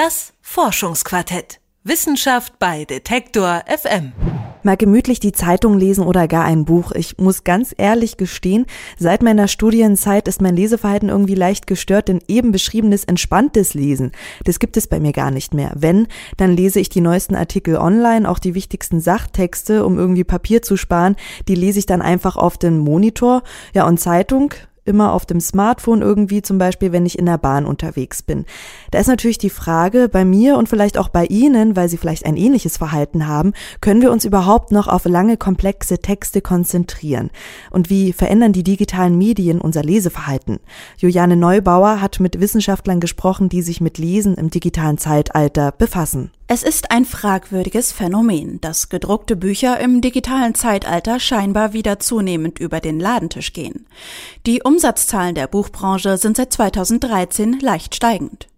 Das Forschungsquartett. Wissenschaft bei Detektor FM. Mal gemütlich die Zeitung lesen oder gar ein Buch. Ich muss ganz ehrlich gestehen, seit meiner Studienzeit ist mein Leseverhalten irgendwie leicht gestört, denn eben beschriebenes entspanntes Lesen, das gibt es bei mir gar nicht mehr. Wenn, dann lese ich die neuesten Artikel online, auch die wichtigsten Sachtexte, um irgendwie Papier zu sparen, die lese ich dann einfach auf den Monitor. Ja, und Zeitung, immer auf dem Smartphone irgendwie, zum Beispiel, wenn ich in der Bahn unterwegs bin. Da ist natürlich die Frage bei mir und vielleicht auch bei Ihnen, weil Sie vielleicht ein ähnliches Verhalten haben, können wir uns überhaupt noch auf lange, komplexe Texte konzentrieren? Und wie verändern die digitalen Medien unser Leseverhalten? Juliane Neubauer hat mit Wissenschaftlern gesprochen, die sich mit Lesen im digitalen Zeitalter befassen. Es ist ein fragwürdiges Phänomen, dass gedruckte Bücher im digitalen Zeitalter scheinbar wieder zunehmend über den Ladentisch gehen. Die Umsatzzahlen der Buchbranche sind seit 2013 leicht steigend.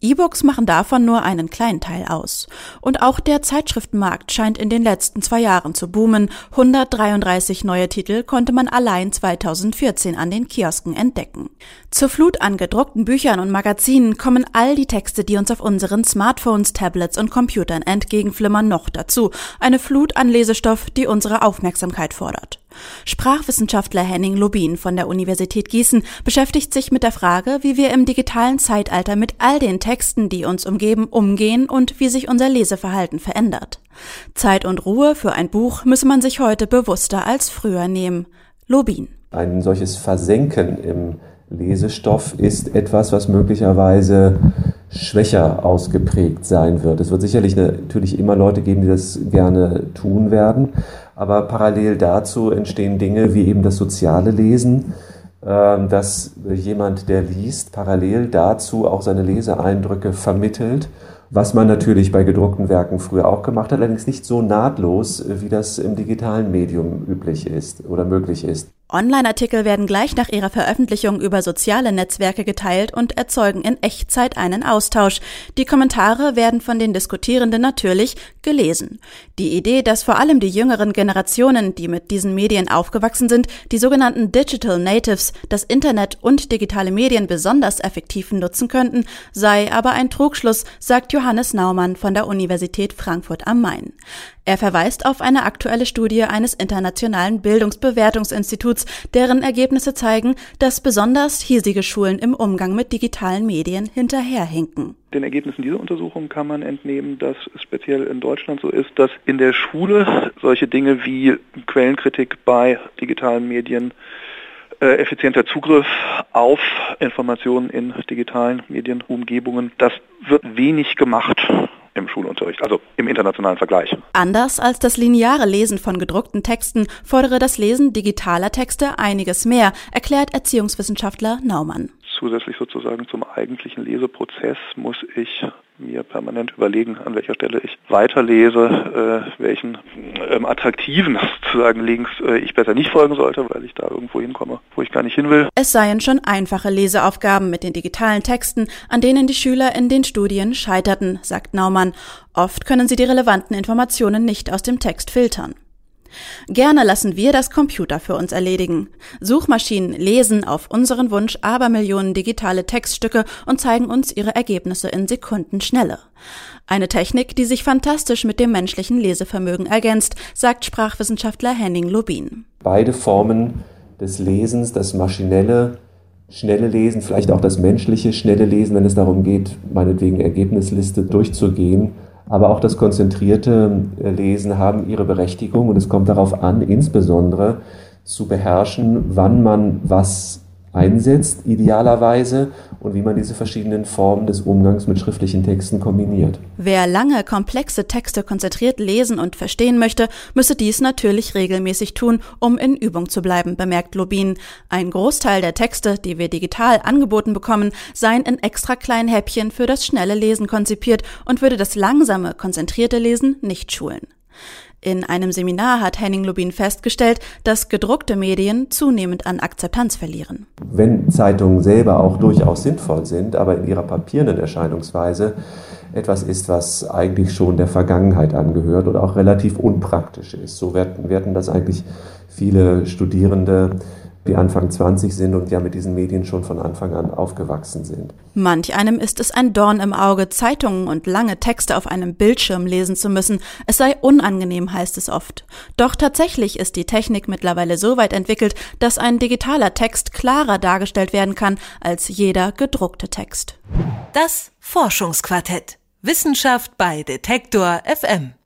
E-Books machen davon nur einen kleinen Teil aus. Und auch der Zeitschriftenmarkt scheint in den letzten zwei Jahren zu boomen. 133 neue Titel konnte man allein 2014 an den Kiosken entdecken. Zur Flut an gedruckten Büchern und Magazinen kommen all die Texte, die uns auf unseren Smartphones, Tablets und Computern entgegenflimmern, noch dazu. Eine Flut an Lesestoff, die unsere Aufmerksamkeit fordert. Sprachwissenschaftler Henning Lubin von der Universität Gießen beschäftigt sich mit der Frage, wie wir im digitalen Zeitalter mit all den Texten, die uns umgeben, umgehen und wie sich unser Leseverhalten verändert. Zeit und Ruhe für ein Buch müsse man sich heute bewusster als früher nehmen. Lubin. Ein solches Versenken im Lesestoff ist etwas, was möglicherweise schwächer ausgeprägt sein wird. Es wird sicherlich natürlich immer Leute geben, die das gerne tun werden, aber parallel dazu entstehen Dinge wie eben das soziale Lesen, ähm, dass jemand, der liest, parallel dazu auch seine Leseeindrücke vermittelt, was man natürlich bei gedruckten Werken früher auch gemacht hat, allerdings nicht so nahtlos, wie das im digitalen Medium üblich ist oder möglich ist. Online-Artikel werden gleich nach ihrer Veröffentlichung über soziale Netzwerke geteilt und erzeugen in Echtzeit einen Austausch. Die Kommentare werden von den Diskutierenden natürlich gelesen. Die Idee, dass vor allem die jüngeren Generationen, die mit diesen Medien aufgewachsen sind, die sogenannten Digital Natives, das Internet und digitale Medien besonders effektiv nutzen könnten, sei aber ein Trugschluss, sagt Johannes Naumann von der Universität Frankfurt am Main. Er verweist auf eine aktuelle Studie eines internationalen Bildungsbewertungsinstituts, deren Ergebnisse zeigen, dass besonders hiesige Schulen im Umgang mit digitalen Medien hinterherhinken. Den Ergebnissen dieser Untersuchung kann man entnehmen, dass es speziell in Deutschland so ist, dass in der Schule solche Dinge wie Quellenkritik bei digitalen Medien äh, effizienter Zugriff auf Informationen in digitalen Medienumgebungen, das wird wenig gemacht im Schulunterricht, also im internationalen Vergleich. Anders als das lineare Lesen von gedruckten Texten fordere das Lesen digitaler Texte einiges mehr, erklärt Erziehungswissenschaftler Naumann. Zusätzlich sozusagen zum eigentlichen Leseprozess muss ich mir permanent überlegen, an welcher Stelle ich weiterlese, äh, welchen ähm, attraktiven sozusagen Links äh, ich besser nicht folgen sollte, weil ich da irgendwo hinkomme, wo ich gar nicht hin will. Es seien schon einfache Leseaufgaben mit den digitalen Texten, an denen die Schüler in den Studien scheiterten, sagt Naumann. Oft können sie die relevanten Informationen nicht aus dem Text filtern. Gerne lassen wir das Computer für uns erledigen. Suchmaschinen lesen auf unseren Wunsch Abermillionen digitale Textstücke und zeigen uns ihre Ergebnisse in Sekundenschnelle. Eine Technik, die sich fantastisch mit dem menschlichen Lesevermögen ergänzt, sagt Sprachwissenschaftler Henning Lubin. Beide Formen des Lesens, das maschinelle, schnelle Lesen, vielleicht auch das menschliche, schnelle Lesen, wenn es darum geht, meinetwegen Ergebnisliste durchzugehen, aber auch das konzentrierte äh, Lesen haben ihre Berechtigung und es kommt darauf an, insbesondere zu beherrschen, wann man was einsetzt, idealerweise, und wie man diese verschiedenen Formen des Umgangs mit schriftlichen Texten kombiniert. Wer lange, komplexe Texte konzentriert lesen und verstehen möchte, müsse dies natürlich regelmäßig tun, um in Übung zu bleiben, bemerkt Lobin. Ein Großteil der Texte, die wir digital angeboten bekommen, seien in extra kleinen Häppchen für das schnelle Lesen konzipiert und würde das langsame, konzentrierte Lesen nicht schulen. In einem Seminar hat Henning Lubin festgestellt, dass gedruckte Medien zunehmend an Akzeptanz verlieren. Wenn Zeitungen selber auch durchaus sinnvoll sind, aber in ihrer papierenden Erscheinungsweise etwas ist, was eigentlich schon der Vergangenheit angehört oder auch relativ unpraktisch ist. So werden, werden das eigentlich viele Studierende die Anfang 20 sind und ja mit diesen Medien schon von Anfang an aufgewachsen sind. Manch einem ist es ein Dorn im Auge, Zeitungen und lange Texte auf einem Bildschirm lesen zu müssen. Es sei unangenehm, heißt es oft. Doch tatsächlich ist die Technik mittlerweile so weit entwickelt, dass ein digitaler Text klarer dargestellt werden kann als jeder gedruckte Text. Das Forschungsquartett. Wissenschaft bei Detektor FM.